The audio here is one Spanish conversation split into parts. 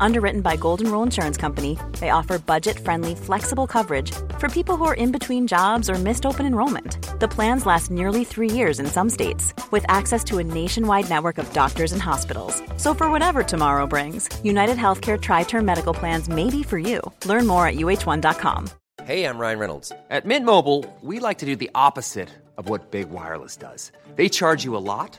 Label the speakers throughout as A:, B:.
A: Underwritten by Golden Rule Insurance Company, they offer budget friendly, flexible coverage for people who are in between jobs or missed open enrollment. The plans last nearly three years in some states, with access to a nationwide network of doctors and hospitals. So, for whatever tomorrow brings, United Healthcare Tri Term Medical Plans may be for you. Learn more at uh1.com.
B: Hey, I'm Ryan Reynolds. At Mint Mobile, we like to do the opposite of what Big Wireless does. They charge you a lot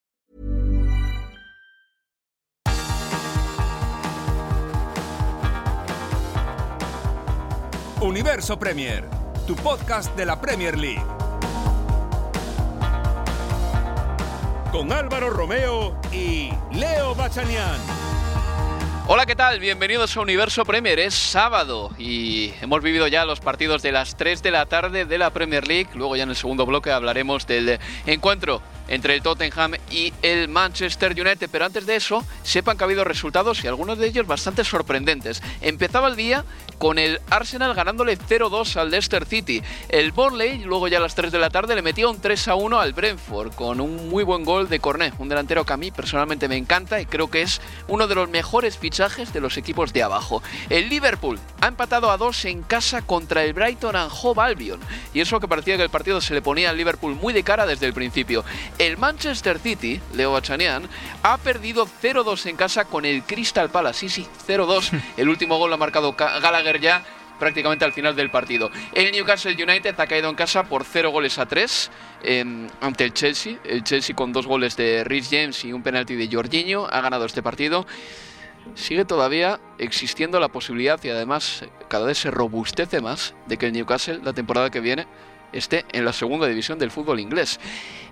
C: Universo Premier, tu podcast de la Premier League. Con Álvaro Romeo y Leo Bachanian.
D: Hola, ¿qué tal? Bienvenidos a Universo Premier. Es sábado y hemos vivido ya los partidos de las 3 de la tarde de la Premier League. Luego ya en el segundo bloque hablaremos del encuentro entre el Tottenham y el Manchester United. Pero antes de eso, sepan que ha habido resultados y algunos de ellos bastante sorprendentes. Empezaba el día con el Arsenal ganándole 0-2 al Leicester City. El Burnley, luego ya a las 3 de la tarde, le metió un 3-1 al Brentford con un muy buen gol de Cornet, un delantero que a mí personalmente me encanta y creo que es uno de los mejores fichajes de los equipos de abajo. El Liverpool ha empatado a 2 en casa contra el Brighton and Hove Albion y eso que parecía que el partido se le ponía al Liverpool muy de cara desde el principio. El Manchester City, Leo Bachanian, ha perdido 0-2 en casa con el Crystal Palace. Sí, sí, 0-2. El último gol lo ha marcado Gallagher ya prácticamente al final del partido. El Newcastle United ha caído en casa por 0 goles a 3 em, ante el Chelsea. El Chelsea con dos goles de Rhys James y un penalti de Jorginho ha ganado este partido. Sigue todavía existiendo la posibilidad y además cada vez se robustece más de que el Newcastle la temporada que viene esté en la segunda división del fútbol inglés.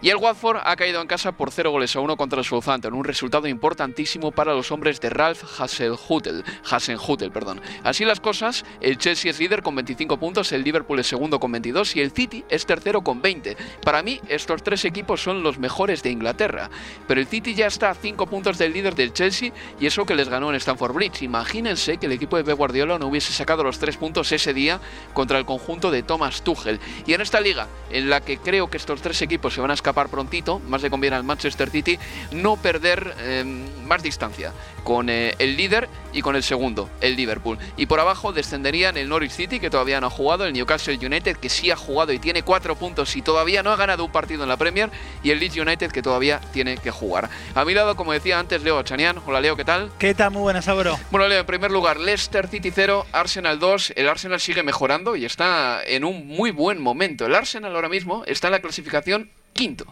D: Y el Watford ha caído en casa por 0 goles a 1 contra el Southampton, un resultado importantísimo para los hombres de Ralph Hasenhutel. Perdón. Así las cosas, el Chelsea es líder con 25 puntos, el Liverpool es segundo con 22 y el City es tercero con 20. Para mí, estos tres equipos son los mejores de Inglaterra, pero el City ya está a 5 puntos del líder del Chelsea y eso que les ganó en Stamford Bridge. Imagínense que el equipo de Pep Guardiola no hubiese sacado los 3 puntos ese día contra el conjunto de Thomas Tuchel. Y en esta liga, en la que creo que estos tres equipos se van a escapar prontito, más le conviene al Manchester City no perder eh, más distancia con eh, el líder y con el segundo, el Liverpool. Y por abajo descenderían el Norwich City, que todavía no ha jugado, el Newcastle United, que sí ha jugado y tiene cuatro puntos y todavía no ha ganado un partido en la Premier, y el Leeds United, que todavía tiene que jugar. A mi lado, como decía antes, Leo Chanian. Hola Leo, ¿qué tal?
E: ¿Qué tal? Muy buenas, Sabro.
D: Bueno, Leo, en primer lugar, Leicester City 0, Arsenal 2. El Arsenal sigue mejorando y está en un muy buen momento. El Arsenal ahora mismo está en la clasificación quinto.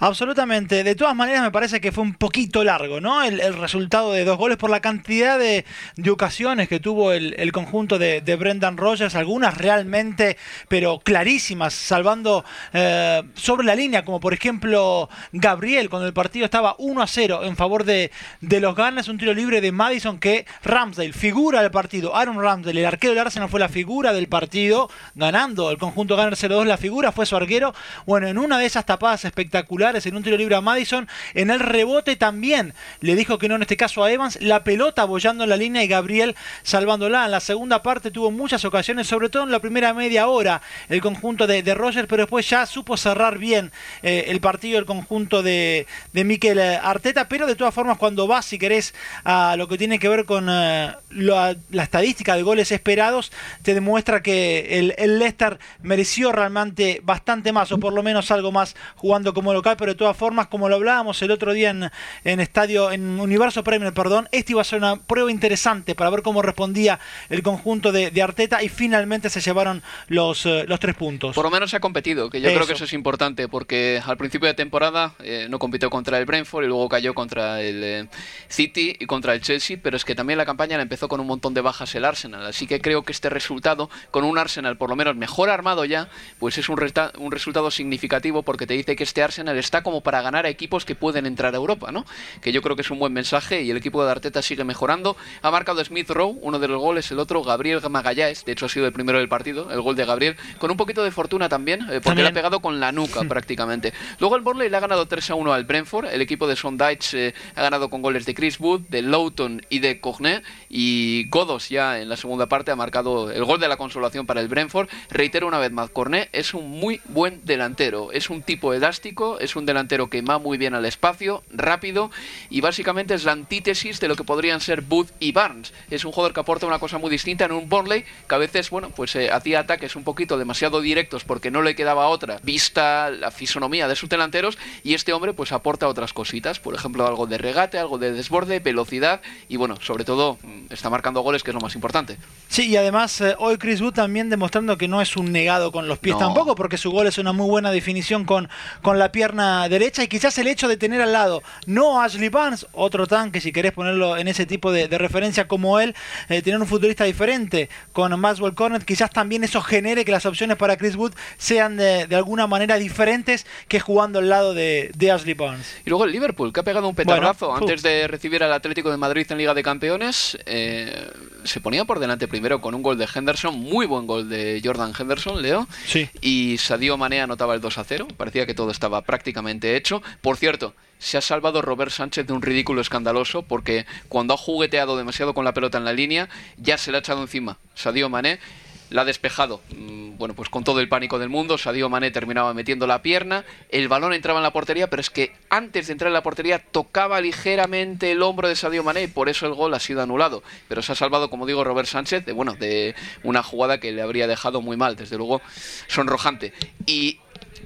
E: Absolutamente. De todas maneras, me parece que fue un poquito largo, ¿no? El, resultado de dos goles por la cantidad de, ocasiones que tuvo el, conjunto de, Brendan Rogers, algunas realmente, pero clarísimas, salvando eh, sobre la línea, como por ejemplo Gabriel, cuando el partido estaba 1 a 0 en favor de, de los Gunners, un tiro libre de Madison que Ramsdale, figura del partido. Aaron Ramsdale, el arquero del Arsenal, fue la figura del partido, ganando el conjunto Gunners 0-2. La figura fue su arquero. Bueno, en una de esas tapadas espectaculares en un tiro libre a Madison. En el rebote también le dijo que no en este caso a Evans. La pelota abollando en la línea y Gabriel salvándola. En la segunda parte tuvo muchas ocasiones, sobre todo en la primera media hora, el conjunto de, de Rogers, pero después ya supo cerrar bien eh, el partido, el conjunto de, de Mikel Arteta. Pero de todas formas, cuando vas, si querés, a lo que tiene que ver con eh, la, estadística de goles esperados, te demuestra que el, el Leicester mereció realmente bastante más, o por lo menos algo más jugando como local, pero de todas formas, como lo hablábamos el otro día en, en estadio, en Universo Premier, perdón, este iba a ser una prueba interesante para ver cómo respondía el conjunto de, Arteta y finalmente se llevaron los, eh, los tres puntos.
D: Por lo menos se ha competido, que yo creo que eso es importante, porque al principio de temporada eh, no compitió contra el Brentford y luego cayó contra el eh, City y contra el Chelsea, pero es que también la campaña la empezó con un montón de bajas el Arsenal, así que creo que este resultado, con un Arsenal por lo menos mejor armado ya, pues es un, un resultado significativo porque te dice que este Arsenal Arsenal está como para ganar a equipos que pueden entrar a Europa, ¿no? Que yo creo que es un buen mensaje y el equipo de Arteta sigue mejorando. Ha marcado Smith Rowe, uno de los goles, el otro Gabriel Magallanes, de hecho ha sido el primero del partido, el gol de Gabriel, con un poquito de fortuna también, eh, porque le ha pegado con la nuca prácticamente. Luego el Borley le ha ganado 3 a 1 al Brentford, el equipo de Sondage eh, ha ganado con goles de Chris Wood, de Lowton y de Cogné, y Godos ya en la segunda parte ha marcado el gol de la consolación para el Brentford. Reitero una vez más, Cornet es un muy buen delantero, es un tipo elástico, es un delantero que va muy bien al espacio, rápido, y básicamente es la antítesis de lo que podrían ser Booth y Barnes. Es un jugador que aporta una cosa muy distinta en un Burnley que a veces, bueno, pues eh, hacía ataques un poquito demasiado directos porque no le quedaba otra, vista la fisonomía de sus delanteros, y este hombre pues aporta otras cositas, por ejemplo algo de regate, algo de desborde, velocidad, y bueno, sobre todo mm, está marcando goles que es lo más importante.
E: Sí, y además eh, hoy Chris Wood también demostrando que no es un negado con los pies tampoco, porque su gol es una muy buena definición con, con la pierna derecha y quizás el hecho de tener al lado no Ashley Barnes, otro tanque si querés ponerlo en ese tipo de, referencia como él, eh, tener un futbolista diferente con Maxwell Cornet, quizás también eso genere que las opciones para Chris Wood sean de, alguna manera diferentes que jugando al lado de, Ashley Barnes.
D: Y luego el Liverpool, que ha pegado un petardazo antes de recibir al Atlético de Madrid en Liga de Campeones. Eh, se ponía por delante primero con un gol de Henderson, muy buen gol de Jordan Henderson, Leo.
E: Sí.
D: Y Sadio Mané anotaba el 2 a 0. Parecía que todo estaba prácticamente hecho. Por cierto, se ha salvado Robert Sánchez de un ridículo escandaloso porque cuando ha jugueteado demasiado con la pelota en la línea, ya se le ha echado encima Sadio Mané la ha despejado. Bueno, pues con todo el pánico del mundo, Sadio Mané terminaba metiendo la pierna, el balón entraba en la portería, pero es que antes de entrar en la portería tocaba ligeramente el hombro de Sadio Mané y por eso el gol ha sido anulado. Pero se ha salvado, como digo, Robert Sánchez de, bueno, de una jugada que le habría dejado muy mal, desde luego sonrojante. Y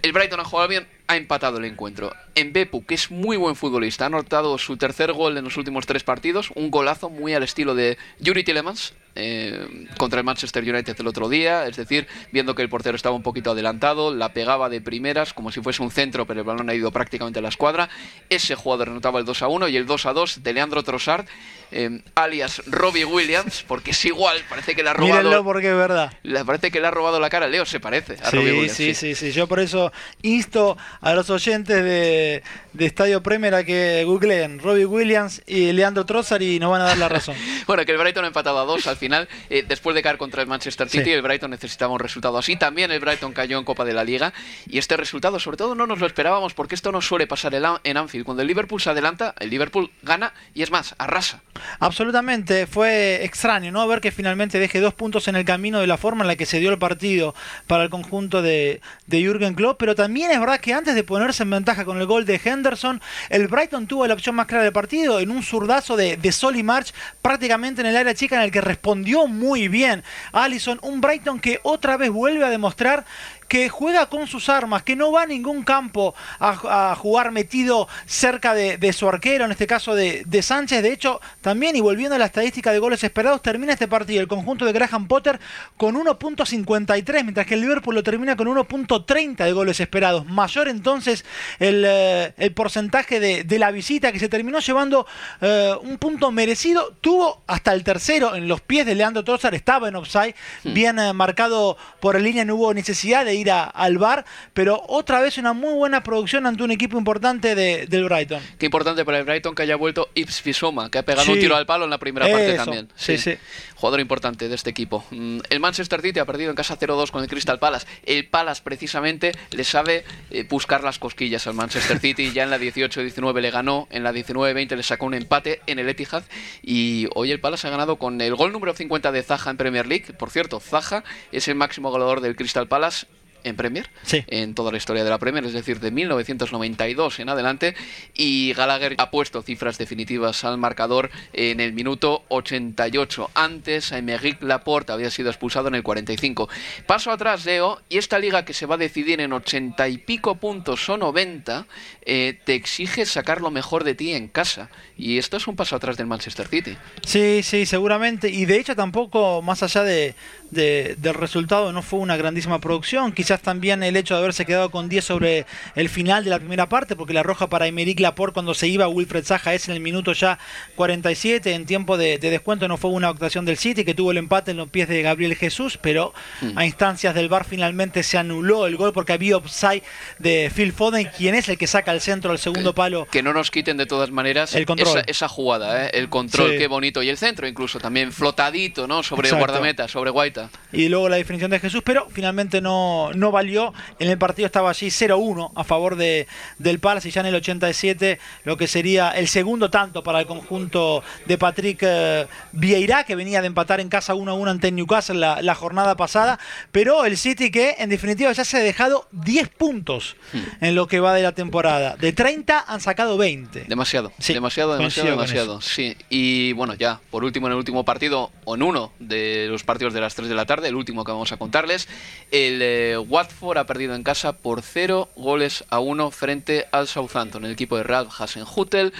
D: el Brighton ha jugado bien, ha empatado el encuentro. En Bepu, que es muy buen futbolista, ha anotado su tercer gol en los últimos tres partidos, un golazo muy al estilo de Yuri Tillemans, eh, contra el Manchester United el otro día, es decir, viendo que el portero estaba un poquito adelantado, la pegaba de primeras como si fuese un centro, pero el balón ha ido prácticamente a la escuadra. Ese jugador anotaba el 2 a 1 y el 2 a 2 de Leandro Trossard, eh, alias Robbie Williams, porque es igual, parece que le ha robado.
E: Mírenlo porque es verdad.
D: Le parece que le ha robado la cara. Leo se parece a Robbie Williams.
E: Sí, sí, sí, Yo por eso insto a los oyentes de, de Estadio Premier a que googleen Robbie Williams y Leandro Trossard y nos van a dar la razón.
D: bueno, que el Brighton ha empatado a dos al final eh, después de caer contra el Manchester City, el Brighton necesitaba un resultado así. También el Brighton cayó en Copa de la Liga. Y este resultado, sobre todo, no nos lo esperábamos porque esto no suele pasar en Anfield. Cuando el Liverpool se adelanta, el Liverpool gana y es más, arrasa.
E: Absolutamente, fue extraño, ¿no? Ver que finalmente deje dos puntos en el camino de la forma en la que se dio el partido para el conjunto de, de Jürgen Klopp. Pero también es verdad que antes de ponerse en ventaja con el gol de Henderson, el Brighton tuvo la opción más clara del partido en un zurdazo de, de Sol March prácticamente en el área chica en el que respondió muy bien. Allison, un Brighton que otra vez vuelve a demostrar que juega con sus armas, que no va a ningún campo a, jugar metido cerca de, su arquero, en este caso de, Sánchez. De hecho, también, y volviendo a la estadística de goles esperados, termina este partido el conjunto de Graham Potter con 1.53, mientras que el Liverpool lo termina con 1.30 de goles esperados. Mayor entonces el, eh, porcentaje de, la visita que se terminó llevando eh, un punto merecido. Tuvo hasta el tercero en los pies de Leandro Trossard, estaba en offside, bien eh, marcado por el línea, no hubo necesidad de ir al bar, pero otra vez una muy buena producción ante un equipo importante de, del Brighton.
D: Qué importante para el Brighton que haya vuelto Ips Fisoma, que ha pegado un tiro al palo en la primera parte también.
E: Sí, sí,
D: Jugador importante de este equipo. Mm, el Manchester City ha perdido en casa 0-2 con el Crystal Palace. El Palace precisamente le sabe eh, buscar las cosquillas al Manchester City. Ya en la 18-19 le ganó, en la 19-20 le sacó un empate en el Etihad y hoy el Palace ha ganado con el gol número 50 de Zaha en Premier League. Por cierto, Zaha es el máximo goleador del Crystal Palace en Premier, en toda la historia de la Premier, es decir, de 1992 en adelante, y Gallagher ha puesto cifras definitivas al marcador en el minuto 88. Antes, Aymeric Laporte había sido expulsado en el 45. Paso atrás, Leo, y esta liga que se va a decidir en 80 y pico puntos o 90, eh, te exige sacar lo mejor de ti en casa. Y esto es un paso atrás del Manchester City.
E: Sí, sí, seguramente. Y de hecho tampoco, más allá de, del resultado, no fue una grandísima producción quizás también el hecho de haberse quedado con 10 sobre el final de la primera parte, porque la roja para Emerick Laporte cuando se iba Wilfred Zaha es en el minuto ya 47, en tiempo de, descuento no fue una actuación del City que tuvo el empate en los pies de Gabriel Jesús, pero mm. a instancias del VAR finalmente se anuló el gol porque había offside de Phil Foden, quien es el que saca el centro al segundo palo.
D: Que no nos quiten de todas maneras el control. Esa, jugada, ¿eh? el control, qué bonito. Y el centro incluso también flotadito, ¿no? Sobre guardameta, sobre Guaita.
E: Y luego la definición de Jesús, pero finalmente no, no valió. En el partido estaba allí 0-1 a favor de, del Palace y ya en el 87 lo que sería el segundo tanto para el conjunto de Patrick eh, Vieira, que venía de empatar en casa 1-1 ante Newcastle la, la, jornada pasada, pero el City que en definitiva ya se ha dejado 10 puntos hmm. en lo que va de la temporada. De 30 han sacado 20.
D: Demasiado, demasiado, demasiado, demasiado. Sí, y bueno, ya por último en el último partido, o en uno de los partidos de las 3 de la tarde, el último que vamos a contarles, el eh, Watford ha perdido en casa por 0 goles a 1 frente al Southampton, el equipo de Ralph Hasenhutel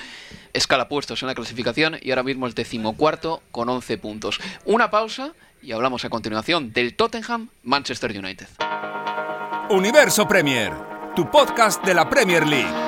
D: escala puestos en la clasificación y ahora mismo el decimocuarto con 11 puntos. Una pausa y hablamos a continuación del Tottenham Manchester United.
C: Universo Premier, tu podcast de la Premier League.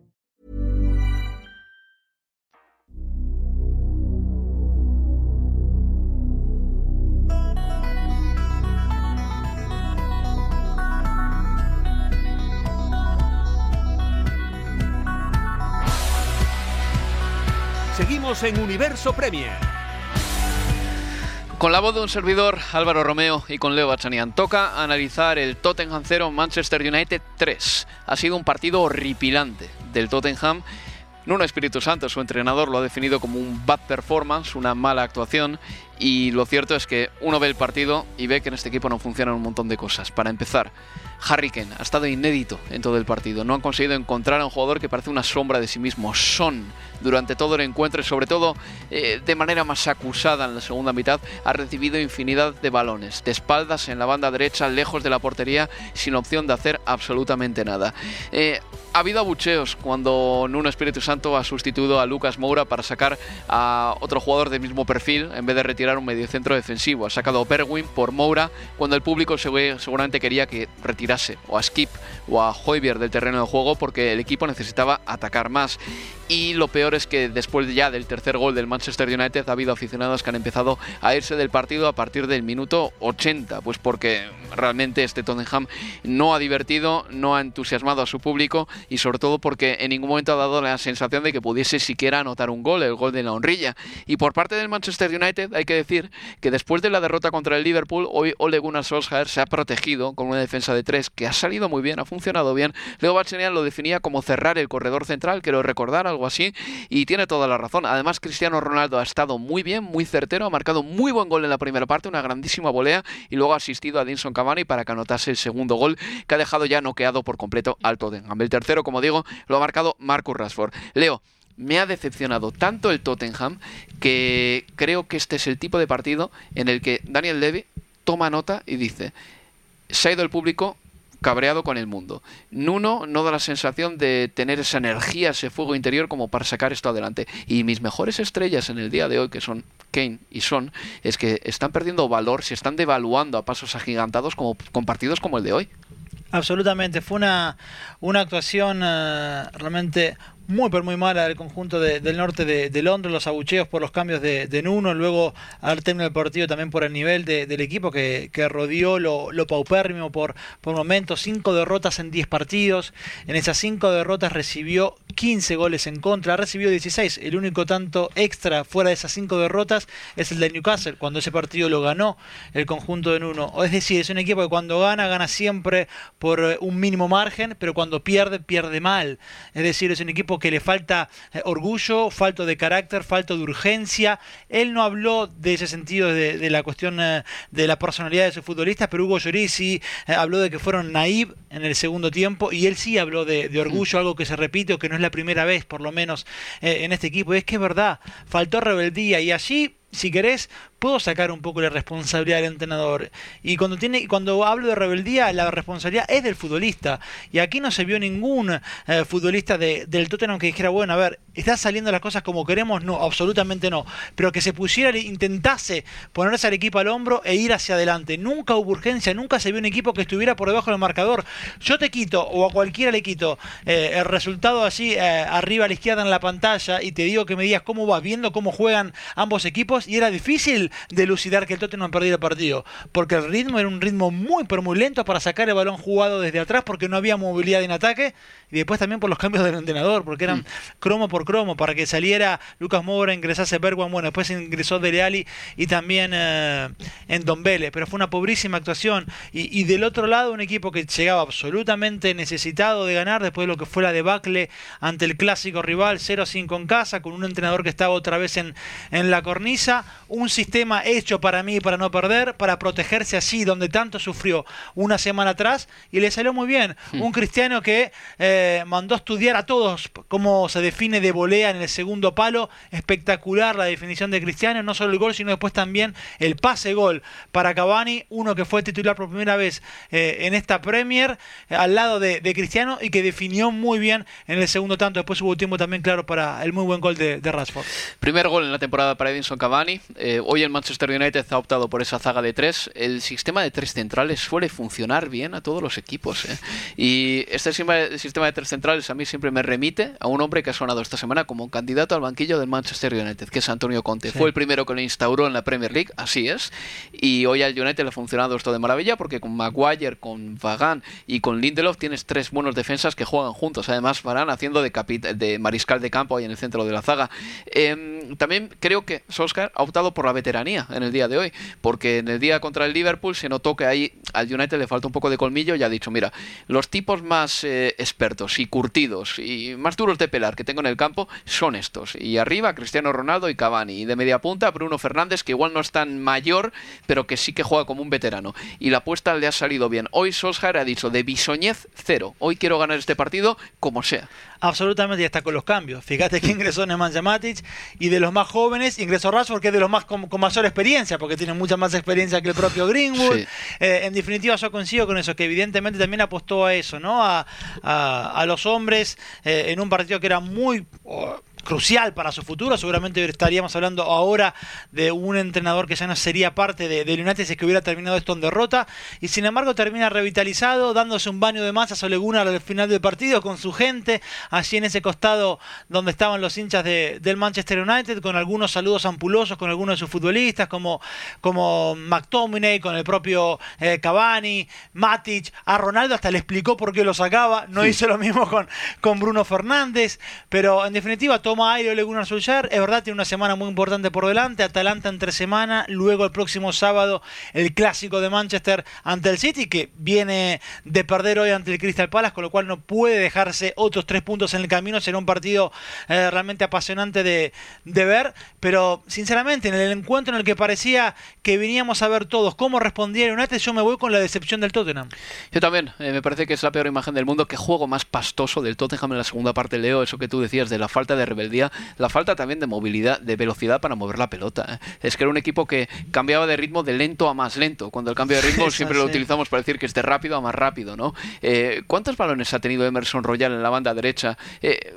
C: En Universo Premier.
D: Con la voz de un servidor, Álvaro Romeo, y con Leo Bachanian, toca analizar el Tottenham 0, Manchester United 3. Ha sido un partido horripilante del Tottenham. Nuno Espíritu Santo, su entrenador, lo ha definido como un bad performance, una mala actuación, y lo cierto es que uno ve el partido y ve que en este equipo no funcionan un montón de cosas. Para empezar, Harry Kane ha estado inédito en todo el partido. No han conseguido encontrar a un jugador que parece una sombra de sí mismo. Son, durante todo el encuentro y sobre todo eh, de manera más acusada en la segunda mitad, ha recibido infinidad de balones. De espaldas en la banda derecha, lejos de la portería, sin opción de hacer absolutamente nada. Eh, ha habido abucheos cuando Nuno Espíritu Santo ha sustituido a Lucas Moura para sacar a otro jugador del mismo perfil en vez de retirar un mediocentro defensivo. Ha sacado a Perwin por Moura cuando el público seguramente quería que retirara o a Skip o a Hoybier del terreno de juego porque el equipo necesitaba atacar más. Y lo peor es que después ya del tercer gol del Manchester United ha habido aficionados que han empezado a irse del partido a partir del minuto 80, pues porque realmente este Tottenham no ha divertido, no ha entusiasmado a su público y sobre todo porque en ningún momento ha dado la sensación de que pudiese siquiera anotar un gol, el gol de la honrilla. Y por parte del Manchester United hay que decir que después de la derrota contra el Liverpool, hoy Ole Gunnar Solskjaer se ha protegido con una defensa de tres que ha salido muy bien, ha funcionado bien. Leo Bachanian lo definía como cerrar el corredor central, quiero recordar algo así, y tiene toda la razón. Además, Cristiano Ronaldo ha estado muy bien, muy certero, ha marcado muy buen gol en la primera parte, una grandísima volea, y luego ha asistido a Dinson para que anotase el segundo gol, que ha dejado ya noqueado por completo al Tottenham. El tercero, como digo, lo ha marcado Marcus Rashford. Leo, me ha decepcionado tanto el Tottenham que creo que este es el tipo de partido en el que Daniel Levy toma nota y dice, se ha ido el público, cabreado con el mundo. Nuno no da la sensación de tener esa energía, ese fuego interior como para sacar esto adelante. Y mis mejores estrellas en el día de hoy, que son Kane y Son, es que están perdiendo valor, se están devaluando a pasos agigantados como, con partidos como el de hoy.
E: Absolutamente, fue una, una actuación eh, realmente muy pero muy mala del conjunto del norte de, Londres, los abucheos por los cambios de, Nuno, luego al término del partido también por el nivel del equipo que, rodeó lo, lo, paupérrimo por, por momentos, cinco derrotas en 10 partidos, en esas cinco derrotas recibió 15 goles en contra, recibió 16, el único tanto extra fuera de esas cinco derrotas es el de Newcastle, cuando ese partido lo ganó el conjunto de Nuno, es decir, es un equipo que cuando gana, gana siempre por eh, un mínimo margen, pero cuando pierde, pierde mal, es decir, es un equipo que le falta eh, orgullo, falta de carácter, falta de urgencia. Él no habló de ese sentido de, la cuestión eh, de la personalidad de sus futbolistas, pero Hugo Lloris sí eh, habló de que fueron naive en el segundo tiempo y él sí habló de, orgullo, algo que se repite o que no es la primera vez, por lo menos, en este equipo. Y es que es verdad, faltó rebeldía y allí si querés, puedo sacar un poco la responsabilidad del entrenador. Y cuando, tiene, cuando hablo de rebeldía, la responsabilidad es del futbolista. Y aquí no se vio ningún eh, futbolista de, del Tottenham que dijera, bueno, a ver, ¿están saliendo las cosas como queremos? No, absolutamente no. Pero que se pusiera, intentase ponerse al equipo al hombro e ir hacia adelante. Nunca hubo urgencia, nunca se vio un equipo que estuviera por debajo del marcador. Yo te quito, o a cualquiera le quito, eh, el resultado así eh, arriba a la izquierda en la pantalla y te digo que me digas cómo va, viendo cómo juegan ambos equipos y era difícil delucidar que el Tottenham perdido el partido, porque el ritmo era un ritmo muy pero muy lento para sacar el balón jugado desde atrás porque no había movilidad en ataque y después también por los cambios del entrenador, porque eran mm. cromo por cromo para que saliera Lucas Moura, ingresase Bergman, bueno, después ingresó Dele Alli y también eh, en Don Vélez, pero fue una pobrísima actuación y, y, del otro lado un equipo que llegaba absolutamente necesitado de ganar después de lo que fue la debacle ante el clásico rival 0-5 en casa, con un entrenador que estaba otra vez en, en la cornisa, un sistema hecho para mí para no perder, para protegerse así, donde tanto sufrió una semana atrás, y le salió muy bien. Hmm. Un cristiano que eh, mandó estudiar a todos cómo se define de volea en el segundo palo. Espectacular la definición de Cristiano, no solo el gol, sino después también el pase-gol para Cavani, uno que fue titular por primera vez eh, en esta Premier, eh, al lado de, Cristiano, y que definió muy bien en el segundo tanto. Después hubo tiempo también, claro, para el muy buen gol de, de Rashford.
D: Primer gol en la temporada para Edinson Cavani. hoy el Manchester United ha optado por esa zaga de tres. El sistema de tres centrales suele funcionar bien a todos los equipos. ¿eh? Y este sistema de tres centrales a mí siempre me remite a un hombre que ha sonado esta semana como candidato al banquillo del Manchester United, que es Antonio Conte. Fue el primero que lo instauró en la Premier League, así es. Y hoy al United le ha funcionado esto de maravilla porque con Maguire, con Vagan y con Lindelof tienes tres buenos defensas que juegan juntos. Además, Varane haciendo de, de mariscal de campo ahí en el centro de la zaga. Em, también creo que Solskjaer ha optado por la veteranía en el día de hoy, porque en el día contra el Liverpool se notó que ahí al United le falta un poco de colmillo y ha dicho, mira, los tipos más eh, expertos y curtidos y más duros de pelar que tengo en el campo son estos. Y arriba Cristiano Ronaldo y Cavani. Y de media punta Bruno Fernández, que igual no es tan mayor, pero que sí que juega como un veterano. Y la apuesta le ha salido bien. Hoy Solskjaer ha dicho, de bisoñez cero. Hoy quiero ganar este partido como sea.
E: Absolutamente, ya está con los cambios. Fíjate que ingresó Nemanja Matic y de los más jóvenes ingresó Rashford, que es de los más con, mayor experiencia, porque tiene mucha más experiencia que el propio Greenwood. Eh, en definitiva, yo coincido con eso, que evidentemente también apostó a eso, ¿no? A, a, los hombres eh, en un partido que era muy crucial para su futuro. Seguramente estaríamos hablando ahora de un entrenador que ya no sería parte de, de United si es que hubiera terminado esto en derrota. Y sin embargo termina revitalizado, dándose un baño de masa a Gunnar al final del partido con su gente, allí en ese costado donde estaban los hinchas de, del Manchester United, con algunos saludos ampulosos con algunos de sus futbolistas, como, como McTominay, con el propio eh, Cavani, Matic. A Ronaldo hasta le explicó por qué lo sacaba. No hizo lo mismo con, con Bruno Fernández. Pero en definitiva, todo toma aire Ole Gunnar Solskjaer. Es verdad, tiene una semana muy importante por delante. Atalanta entre semana. Luego el próximo sábado el clásico de Manchester ante el City, que viene de perder hoy ante el Crystal Palace, con lo cual no puede dejarse otros tres puntos en el camino. Será un partido eh, realmente apasionante de, ver. Pero sinceramente, en el encuentro en el que parecía que veníamos a ver todos cómo respondía el United, yo me voy con la decepción del Tottenham.
D: Yo también. Eh, me parece que es la peor imagen del mundo. Que juego más pastoso del Tottenham en la segunda parte, Leo. Eso que tú decías de la falta de día la falta también de movilidad, de velocidad para mover la pelota. ¿eh? Es que era un equipo que cambiaba de ritmo de lento a más lento. Cuando el cambio de ritmo siempre lo utilizamos para decir que es de rápido a más rápido, ¿no? Eh, ¿Cuántos balones ha tenido Emerson Royal en la banda derecha? Eh,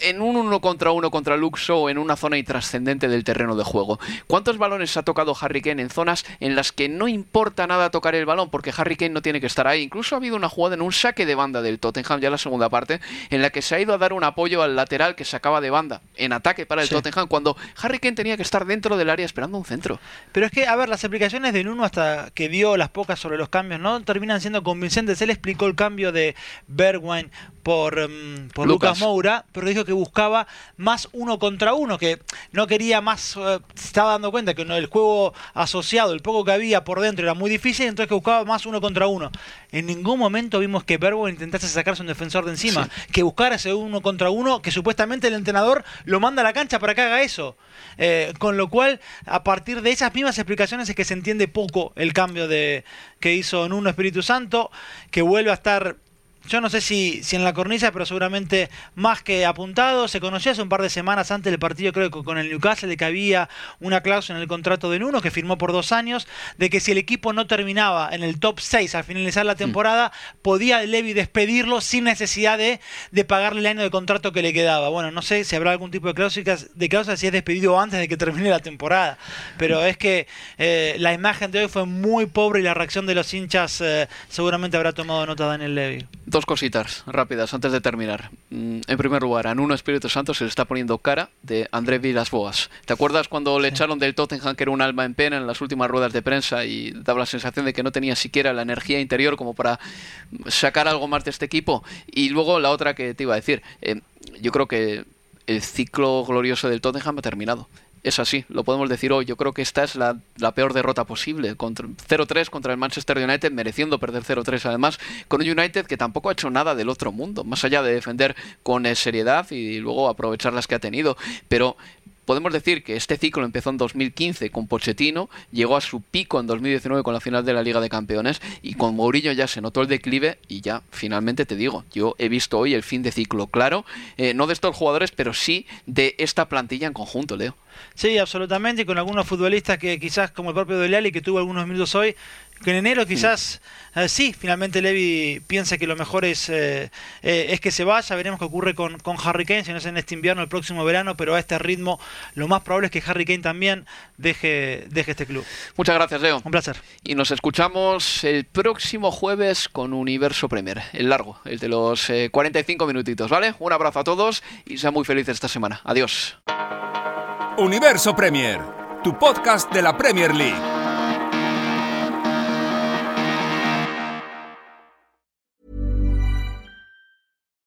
D: en un uno contra uno contra Luxo en una zona intrascendente del terreno de juego. ¿Cuántos balones ha tocado Harry Kane en zonas en las que no importa nada tocar el balón porque Harry Kane no tiene que estar ahí? Incluso ha habido una jugada en un saque de banda del Tottenham, ya la segunda parte, en la que se ha ido a dar un apoyo al lateral que sacaba de banda en ataque para el Tottenham cuando Harry Kane tenía que estar dentro del área esperando un centro.
E: Pero es que, a ver, las explicaciones del uno hasta que dio las pocas sobre los cambios no terminan siendo convincentes. Él explicó el cambio de Bergwijn por, em, por Lucas. Moura, pero dijo que buscaba más uno contra uno, que no quería más, eh, se estaba dando cuenta que el juego asociado, el poco que había por dentro era muy difícil, entonces que buscaba más uno contra uno. En ningún momento vimos que Berbo intentase sacarse un defensor de encima, que buscara ese uno contra uno, que supuestamente el entrenador lo manda a la cancha para que haga eso. Eh, con lo cual, a partir de esas mismas explicaciones es que se entiende poco el cambio de que hizo en uno Espíritu Santo, que vuelve a estar yo no sé si, si en la cornisa, pero seguramente más que apuntado. Se conoció hace un par de semanas antes del partido, creo que con el Newcastle, de que había una cláusula en el contrato de Nuno, que firmó por dos años, de que si el equipo no terminaba en el top 6 al finalizar la mm. temporada, podía Levy despedirlo sin necesidad de, de, pagarle el año de contrato que le quedaba. Bueno, no sé si habrá algún tipo de cláusula, de cláusula si es despedido antes de que termine la temporada. Pero es que eh, la imagen de hoy fue muy pobre y la reacción de los hinchas eh, seguramente habrá tomado nota Daniel Levy.
D: Dos cositas rápidas antes de terminar. Mm, en primer lugar, a Nuno Espíritu Santo se le está poniendo cara de André Villas-Boas. ¿Te acuerdas cuando le echaron del Tottenham que era un alma en pena en las últimas ruedas de prensa y daba la sensación de que no tenía siquiera la energía interior como para sacar algo más de este equipo? Y luego la otra que te iba a decir, eh, yo creo que el ciclo glorioso del Tottenham ha terminado es así, lo podemos decir hoy. Yo creo que esta es la, peor derrota posible. 0-3 contra el Manchester United, mereciendo perder 0-3 además, con un United que tampoco ha hecho nada del otro mundo, más allá de defender con eh, seriedad y luego aprovechar las que ha tenido. Pero podemos decir que este ciclo empezó en 2015 con Pochettino, llegó a su pico en 2019 con la final de la Liga de Campeones y con Mourinho ya se notó el declive y ya finalmente te digo, yo he visto hoy el fin de ciclo claro, eh, no de estos jugadores, pero sí de esta plantilla en conjunto, Leo.
E: Sí, absolutamente, y con algunos futbolistas que quizás como el propio Dele que tuvo algunos minutos hoy, que en enero quizás eh, sí, finalmente Levy piensa que lo mejor es, eh, eh, es que se vaya, veremos qué ocurre con, con Harry Kane, si no es en este invierno, el próximo verano, pero a este ritmo lo más probable es que Harry Kane también deje, deje este club.
D: Muchas gracias, Leo.
E: Un placer.
D: Y nos escuchamos el próximo jueves con Universo Premier, el largo, el de los 45 minutitos, ¿vale? Un abrazo a todos y sean muy felices esta semana. Adiós.
C: Universo Premier, tu podcast de la Premier League.